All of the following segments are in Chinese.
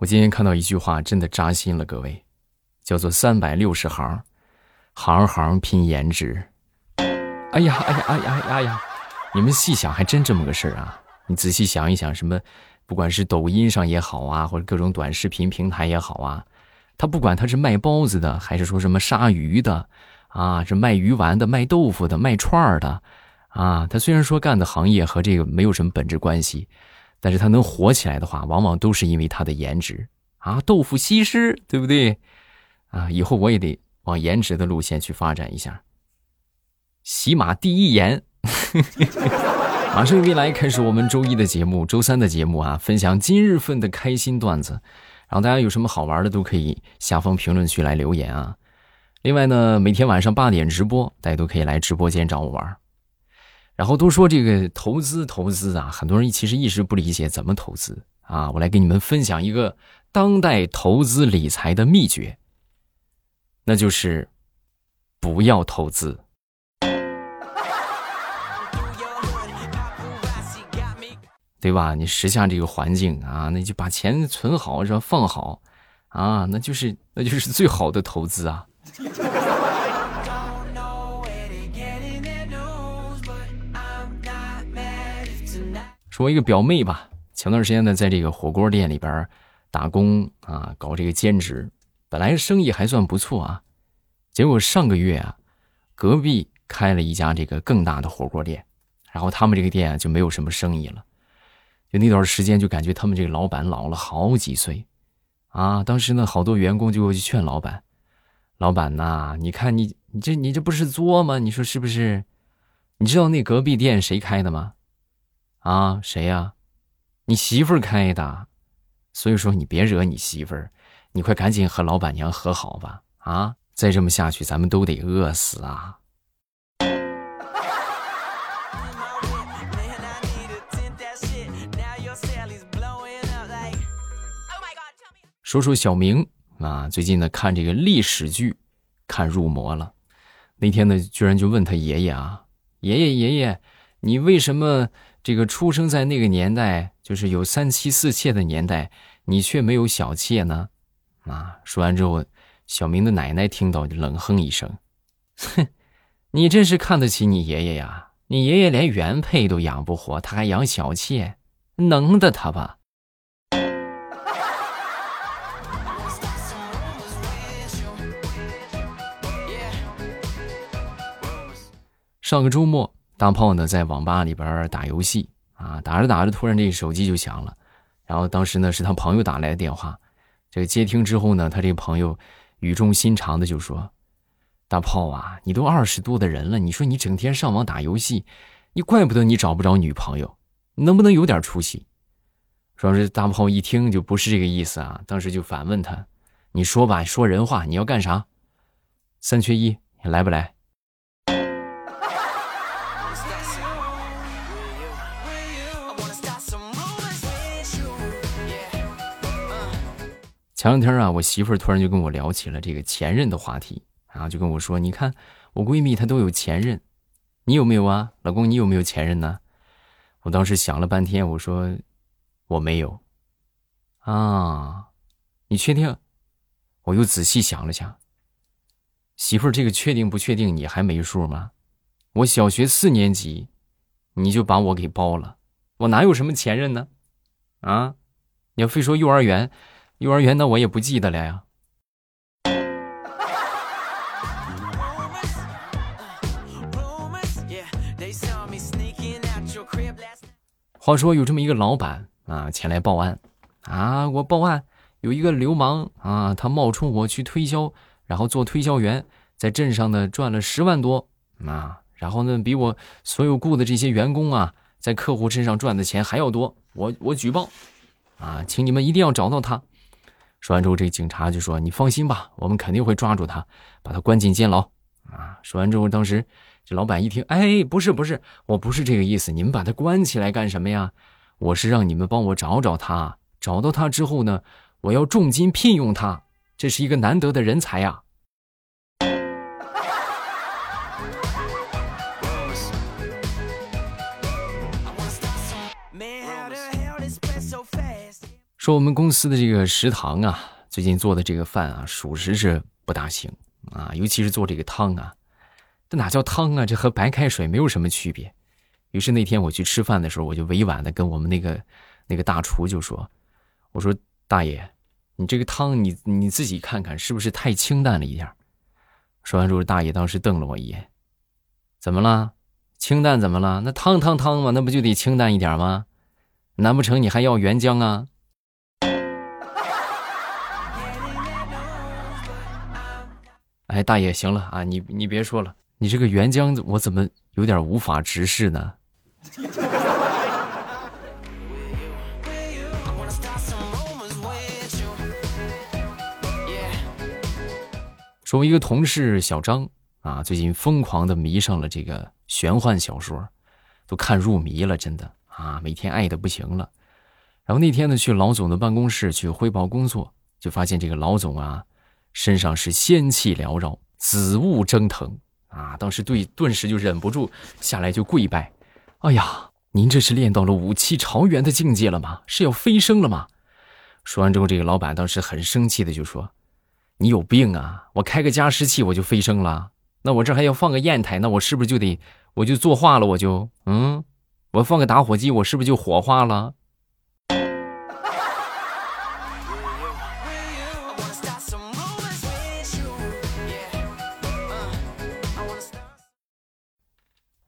我今天看到一句话，真的扎心了，各位，叫做“三百六十行，行行拼颜值”。哎呀，哎呀，哎呀，哎呀，你们细想，还真这么个事儿啊！你仔细想一想，什么，不管是抖音上也好啊，或者各种短视频平台也好啊，他不管他是卖包子的，还是说什么杀鱼的，啊，这卖鱼丸的、卖豆腐的、卖串儿的，啊，他虽然说干的行业和这个没有什么本质关系。但是他能火起来的话，往往都是因为他的颜值啊，豆腐西施，对不对？啊，以后我也得往颜值的路线去发展一下。喜马第一颜，马上未来开始我们周一的节目，周三的节目啊，分享今日份的开心段子，然后大家有什么好玩的都可以下方评论区来留言啊。另外呢，每天晚上八点直播，大家都可以来直播间找我玩。然后都说这个投资投资啊，很多人其实一直不理解怎么投资啊。我来给你们分享一个当代投资理财的秘诀，那就是不要投资，对吧？你时下这个环境啊，那就把钱存好是吧？放好啊，那就是那就是最好的投资啊。说一个表妹吧，前段时间呢，在这个火锅店里边打工啊，搞这个兼职，本来生意还算不错啊，结果上个月啊，隔壁开了一家这个更大的火锅店，然后他们这个店就没有什么生意了，就那段时间就感觉他们这个老板老了好几岁，啊，当时呢，好多员工就去劝老板，老板呐，你看你你这你这不是作吗？你说是不是？你知道那隔壁店谁开的吗？啊，谁呀？你媳妇儿开的，所以说你别惹你媳妇儿，你快赶紧和老板娘和好吧！啊，再这么下去，咱们都得饿死啊！说说小明啊，最近呢看这个历史剧，看入魔了。那天呢，居然就问他爷爷啊，爷爷爷爷，你为什么？这个出生在那个年代，就是有三妻四妾的年代，你却没有小妾呢？啊！说完之后，小明的奶奶听到就冷哼一声：“哼，你真是看得起你爷爷呀！你爷爷连原配都养不活，他还养小妾，能的他吧？”上个周末。大炮呢，在网吧里边打游戏啊，打着打着，突然这个手机就响了，然后当时呢是他朋友打来的电话，这个接听之后呢，他这个朋友语重心长的就说：“大炮啊，你都二十多的人了，你说你整天上网打游戏，你怪不得你找不着女朋友，能不能有点出息？”说是大炮一听就不是这个意思啊，当时就反问他：“你说吧，说人话，你要干啥？三缺一，你来不来？”前两天啊，我媳妇儿突然就跟我聊起了这个前任的话题，然后就跟我说：“你看我闺蜜她都有前任，你有没有啊？老公，你有没有前任呢？”我当时想了半天，我说：“我没有。”啊，你确定？我又仔细想了想，媳妇儿，这个确定不确定你还没数吗？我小学四年级，你就把我给包了，我哪有什么前任呢？啊，你要非说幼儿园。幼儿园那我也不记得了呀。话说有这么一个老板啊，前来报案啊，我报案有一个流氓啊，他冒充我去推销，然后做推销员，在镇上呢赚了十万多啊，然后呢比我所有雇的这些员工啊，在客户身上赚的钱还要多，我我举报啊，请你们一定要找到他。说完之后，这警察就说：“你放心吧，我们肯定会抓住他，把他关进监牢。”啊！说完之后，当时这老板一听：“哎，不是不是，我不是这个意思，你们把他关起来干什么呀？我是让你们帮我找找他，找到他之后呢，我要重金聘用他，这是一个难得的人才呀。”说我们公司的这个食堂啊，最近做的这个饭啊，属实是不大行啊，尤其是做这个汤啊，这哪叫汤啊？这和白开水没有什么区别。于是那天我去吃饭的时候，我就委婉的跟我们那个那个大厨就说：“我说大爷，你这个汤你你自己看看是不是太清淡了一点？”说完之后，大爷当时瞪了我一眼：“怎么了？清淡怎么了？那汤汤汤嘛，那不就得清淡一点吗？难不成你还要原浆啊？”大爷，行了啊，你你别说了，你这个原浆我怎么有点无法直视呢？说，我一个同事小张啊，最近疯狂的迷上了这个玄幻小说，都看入迷了，真的啊，每天爱的不行了。然后那天呢，去老总的办公室去汇报工作，就发现这个老总啊，身上是仙气缭绕，紫雾蒸腾啊，当时对顿时就忍不住下来就跪拜。哎呀，您这是练到了五七朝元的境界了吗？是要飞升了吗？说完之后，这个老板当时很生气的就说。你有病啊！我开个加湿器我就飞升了，那我这还要放个砚台，那我是不是就得我就作画了？我就嗯，我放个打火机，我是不是就火化了？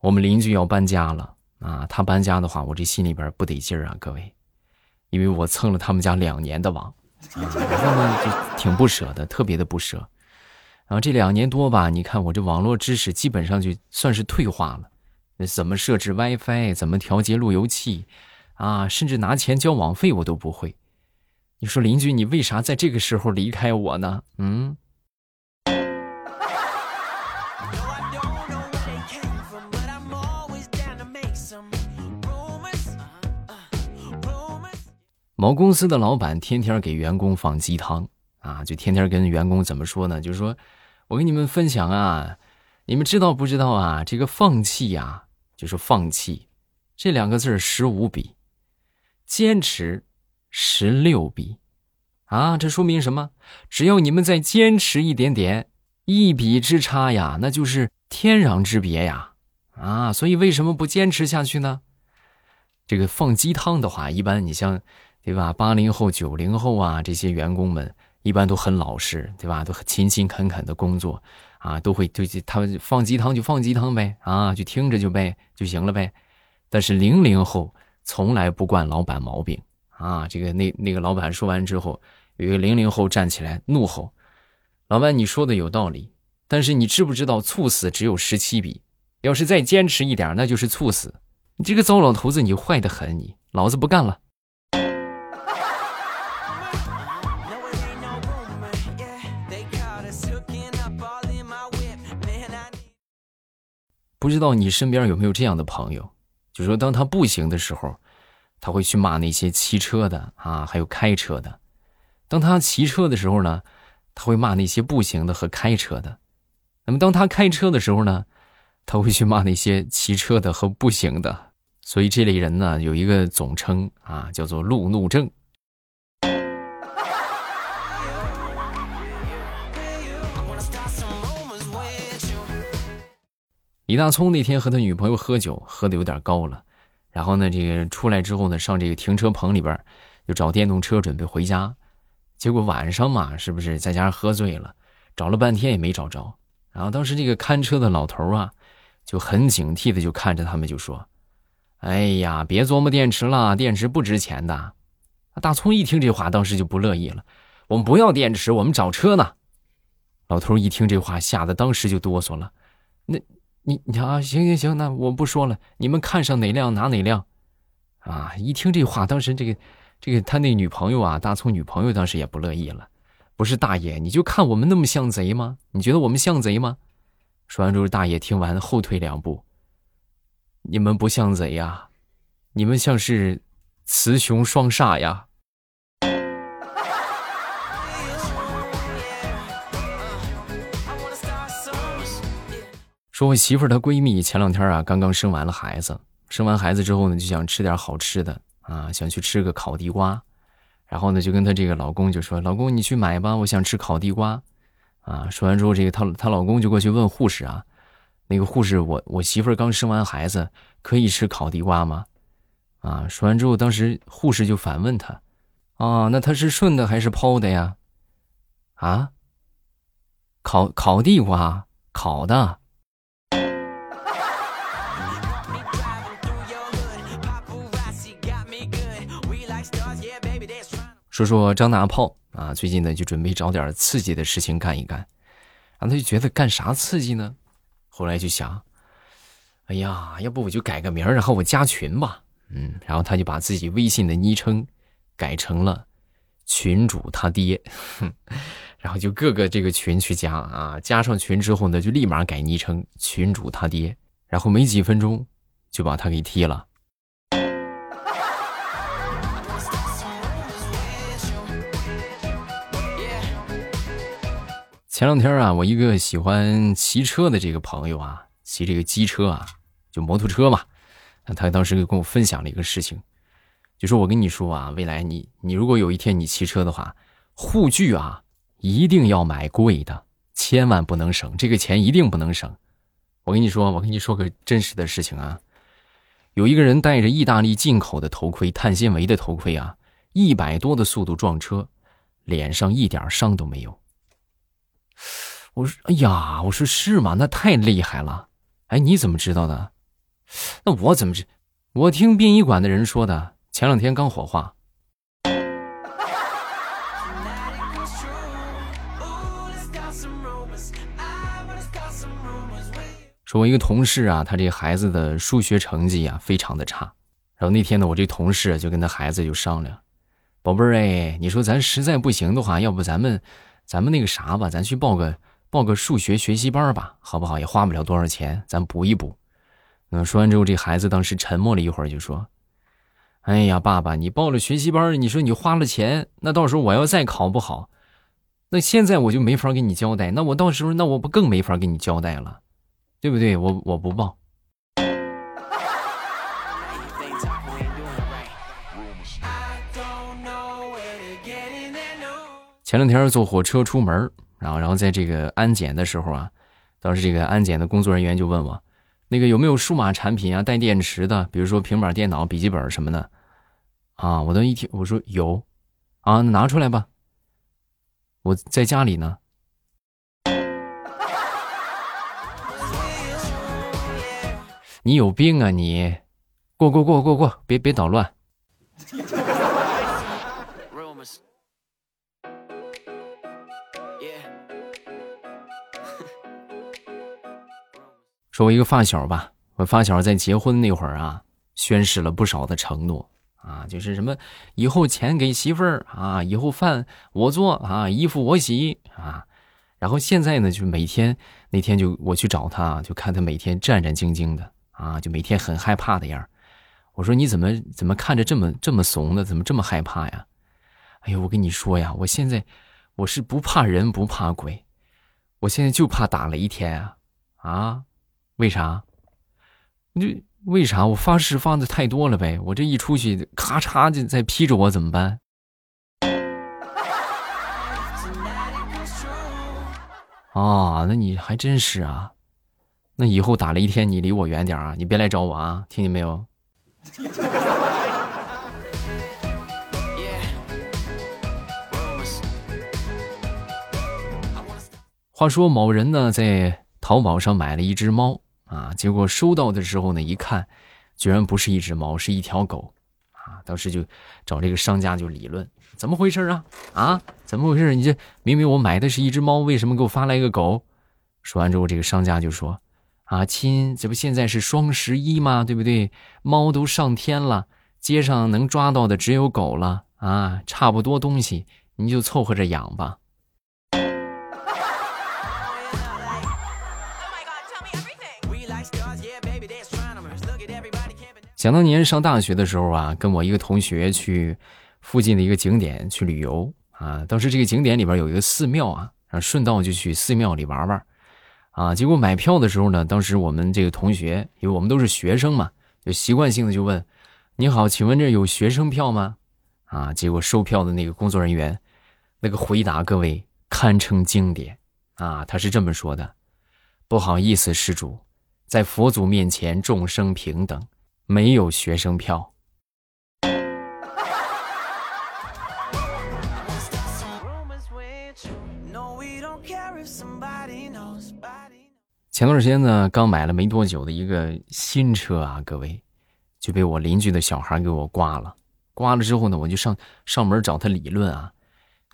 我们邻居要搬家了啊！他搬家的话，我这心里边不得劲儿啊，各位，因为我蹭了他们家两年的网。然后呢，就挺不舍的，特别的不舍。然后这两年多吧，你看我这网络知识基本上就算是退化了。怎么设置 WiFi，怎么调节路由器，啊，甚至拿钱交网费我都不会。你说邻居，你为啥在这个时候离开我呢？嗯。某公司的老板天天给员工放鸡汤啊，就天天跟员工怎么说呢？就是说，我跟你们分享啊，你们知道不知道啊？这个放弃呀，就是放弃，这两个字十五笔，坚持十六笔，啊，这说明什么？只要你们再坚持一点点，一笔之差呀，那就是天壤之别呀，啊，所以为什么不坚持下去呢？这个放鸡汤的话，一般你像。对吧？八零后、九零后啊，这些员工们一般都很老实，对吧？都很勤勤恳恳的工作，啊，都会对他们放鸡汤就放鸡汤呗，啊，就听着就呗就行了呗。但是零零后从来不惯老板毛病啊。这个那那个老板说完之后，有一个零零后站起来怒吼：“老板，你说的有道理，但是你知不知道猝死只有十七笔？要是再坚持一点，那就是猝死。你这个糟老头子，你坏的很，你老子不干了。”不知道你身边有没有这样的朋友，就说当他步行的时候，他会去骂那些骑车的啊，还有开车的；当他骑车的时候呢，他会骂那些步行的和开车的；那么当他开车的时候呢，他会去骂那些骑车的和步行的。所以这类人呢，有一个总称啊，叫做路怒症。李大聪那天和他女朋友喝酒，喝的有点高了，然后呢，这个出来之后呢，上这个停车棚里边，就找电动车准备回家，结果晚上嘛，是不是在家喝醉了，找了半天也没找着。然后当时这个看车的老头啊，就很警惕的就看着他们就说：“哎呀，别琢磨电池了，电池不值钱的。”大葱一听这话，当时就不乐意了：“我们不要电池，我们找车呢。”老头一听这话，吓得当时就哆嗦了，那。你你啊，行行行，那我不说了。你们看上哪辆拿哪辆，啊！一听这话，当时这个这个他那女朋友啊，大葱女朋友当时也不乐意了。不是大爷，你就看我们那么像贼吗？你觉得我们像贼吗？说完之后，大爷听完后退两步。你们不像贼呀，你们像是雌雄双煞呀。说我媳妇儿她闺蜜前两天啊，刚刚生完了孩子，生完孩子之后呢，就想吃点好吃的啊，想去吃个烤地瓜，然后呢，就跟她这个老公就说：“老公，你去买吧，我想吃烤地瓜。”啊，说完之后，这个她她老公就过去问护士啊：“那个护士，我我媳妇儿刚生完孩子，可以吃烤地瓜吗？”啊，说完之后，当时护士就反问他：“啊，那他是顺的还是剖的呀？”啊，烤烤地瓜，烤的。说说张大炮啊，最近呢就准备找点刺激的事情干一干，然后他就觉得干啥刺激呢？后来就想，哎呀，要不我就改个名，然后我加群吧。嗯，然后他就把自己微信的昵称改成了群主他爹，然后就各个这个群去加啊，加上群之后呢，就立马改昵称群主他爹，然后没几分钟就把他给踢了。前两天啊，我一个喜欢骑车的这个朋友啊，骑这个机车啊，就摩托车嘛，他当时就跟我分享了一个事情，就说我跟你说啊，未来你你如果有一天你骑车的话，护具啊一定要买贵的，千万不能省，这个钱一定不能省。我跟你说，我跟你说个真实的事情啊，有一个人戴着意大利进口的头盔，碳纤维的头盔啊，一百多的速度撞车，脸上一点伤都没有。我说：“哎呀，我说是吗？那太厉害了！哎，你怎么知道的？那我怎么知？我听殡仪馆的人说的。前两天刚火化。说，我一个同事啊，他这孩子的数学成绩啊非常的差。然后那天呢，我这同事就跟他孩子就商量：宝贝儿，哎，你说咱实在不行的话，要不咱们……”咱们那个啥吧，咱去报个报个数学学习班吧，好不好？也花不了多少钱，咱补一补。嗯，说完之后，这孩子当时沉默了一会儿，就说：“哎呀，爸爸，你报了学习班，你说你花了钱，那到时候我要再考不好，那现在我就没法给你交代。那我到时候，那我不更没法给你交代了，对不对？我我不报。”前两天坐火车出门，然后然后在这个安检的时候啊，当时这个安检的工作人员就问我，那个有没有数码产品啊，带电池的，比如说平板电脑、笔记本什么的，啊，我都一听我说有，啊，拿出来吧，我在家里呢。你有病啊你，过过过过过，别别捣乱。说我一个发小吧，我发小在结婚那会儿啊，宣誓了不少的承诺啊，就是什么以后钱给媳妇儿啊，以后饭我做啊，衣服我洗啊，然后现在呢，就每天那天就我去找他，就看他每天战战兢兢的啊，就每天很害怕的样我说你怎么怎么看着这么这么怂的，怎么这么害怕呀？哎呦，我跟你说呀，我现在我是不怕人不怕鬼，我现在就怕打雷天啊啊！为啥？就为啥？我发誓发的太多了呗！我这一出去，咔嚓就再劈着我怎么办？啊，那你还真是啊！那以后打雷天，你离我远点啊！你别来找我啊！听见没有？话说某人呢，在淘宝上买了一只猫。啊！结果收到的时候呢，一看，居然不是一只猫，是一条狗，啊！当时就找这个商家就理论，怎么回事啊？啊，怎么回事？你这明明我买的是一只猫，为什么给我发来一个狗？说完之后，这个商家就说：“啊，亲，这不现在是双十一吗？对不对？猫都上天了，街上能抓到的只有狗了啊！差不多东西，你就凑合着养吧。”想当年上大学的时候啊，跟我一个同学去附近的一个景点去旅游啊。当时这个景点里边有一个寺庙啊，然后顺道就去寺庙里玩玩啊。结果买票的时候呢，当时我们这个同学，因为我们都是学生嘛，就习惯性的就问：“你好，请问这有学生票吗？”啊，结果售票的那个工作人员，那个回答各位堪称经典啊，他是这么说的：“不好意思，施主，在佛祖面前众生平等，没有学生票。”前段时间呢，刚买了没多久的一个新车啊，各位，就被我邻居的小孩给我刮了。刮了之后呢，我就上上门找他理论啊。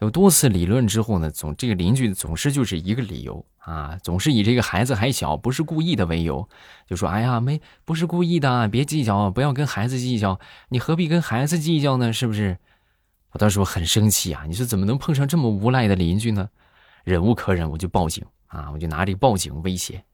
有多次理论之后呢，总这个邻居总是就是一个理由啊，总是以这个孩子还小，不是故意的为由，就说：“哎呀，没不是故意的，别计较，不要跟孩子计较，你何必跟孩子计较呢？是不是？”我当时我很生气啊！你说怎么能碰上这么无赖的邻居呢？忍无可忍，我就报警啊！我就拿这个报警威胁。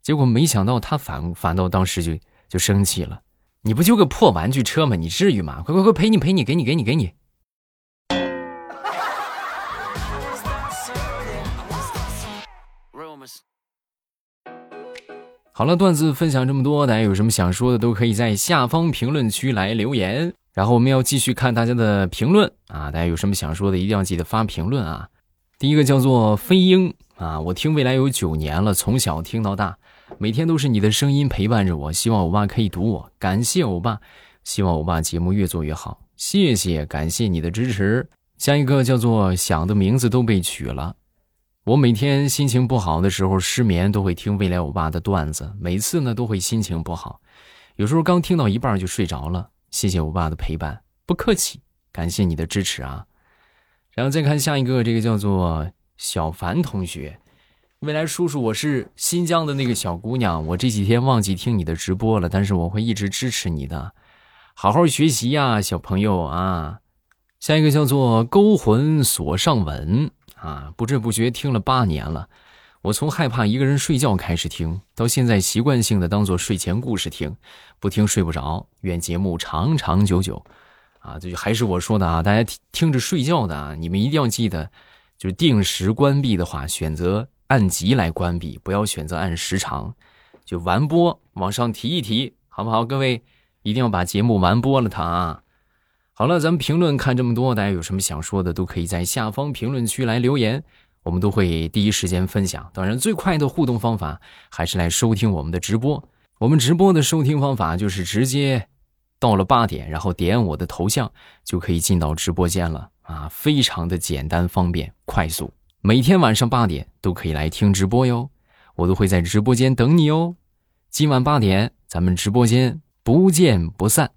结果没想到他反反倒当时就就生气了，你不就个破玩具车吗？你至于吗？快快快，赔你赔你，给你给你给你。好了，段子分享这么多，大家有什么想说的都可以在下方评论区来留言。然后我们要继续看大家的评论啊，大家有什么想说的，一定要记得发评论啊。第一个叫做飞鹰啊，我听未来有九年了，从小听到大。每天都是你的声音陪伴着我，希望欧巴可以读我，感谢欧巴，希望欧巴节目越做越好，谢谢，感谢你的支持。下一个叫做想的名字都被取了，我每天心情不好的时候失眠都会听未来欧巴的段子，每次呢都会心情不好，有时候刚听到一半就睡着了。谢谢欧巴的陪伴，不客气，感谢你的支持啊。然后再看下一个，这个叫做小凡同学。未来叔叔，我是新疆的那个小姑娘，我这几天忘记听你的直播了，但是我会一直支持你的，好好学习呀，小朋友啊。下一个叫做勾魂锁上吻啊，不知不觉听了八年了，我从害怕一个人睡觉开始听，到现在习惯性的当做睡前故事听，不听睡不着。愿节目长长久久，啊，这就还是我说的啊，大家听着睡觉的啊，你们一定要记得，就是定时关闭的话，选择。按集来关闭，不要选择按时长，就完播往上提一提，好不好？各位一定要把节目完播了它啊！好了，咱们评论看这么多，大家有什么想说的，都可以在下方评论区来留言，我们都会第一时间分享。当然，最快的互动方法还是来收听我们的直播。我们直播的收听方法就是直接到了八点，然后点我的头像就可以进到直播间了啊，非常的简单、方便、快速。每天晚上八点都可以来听直播哟，我都会在直播间等你哦。今晚八点，咱们直播间不见不散。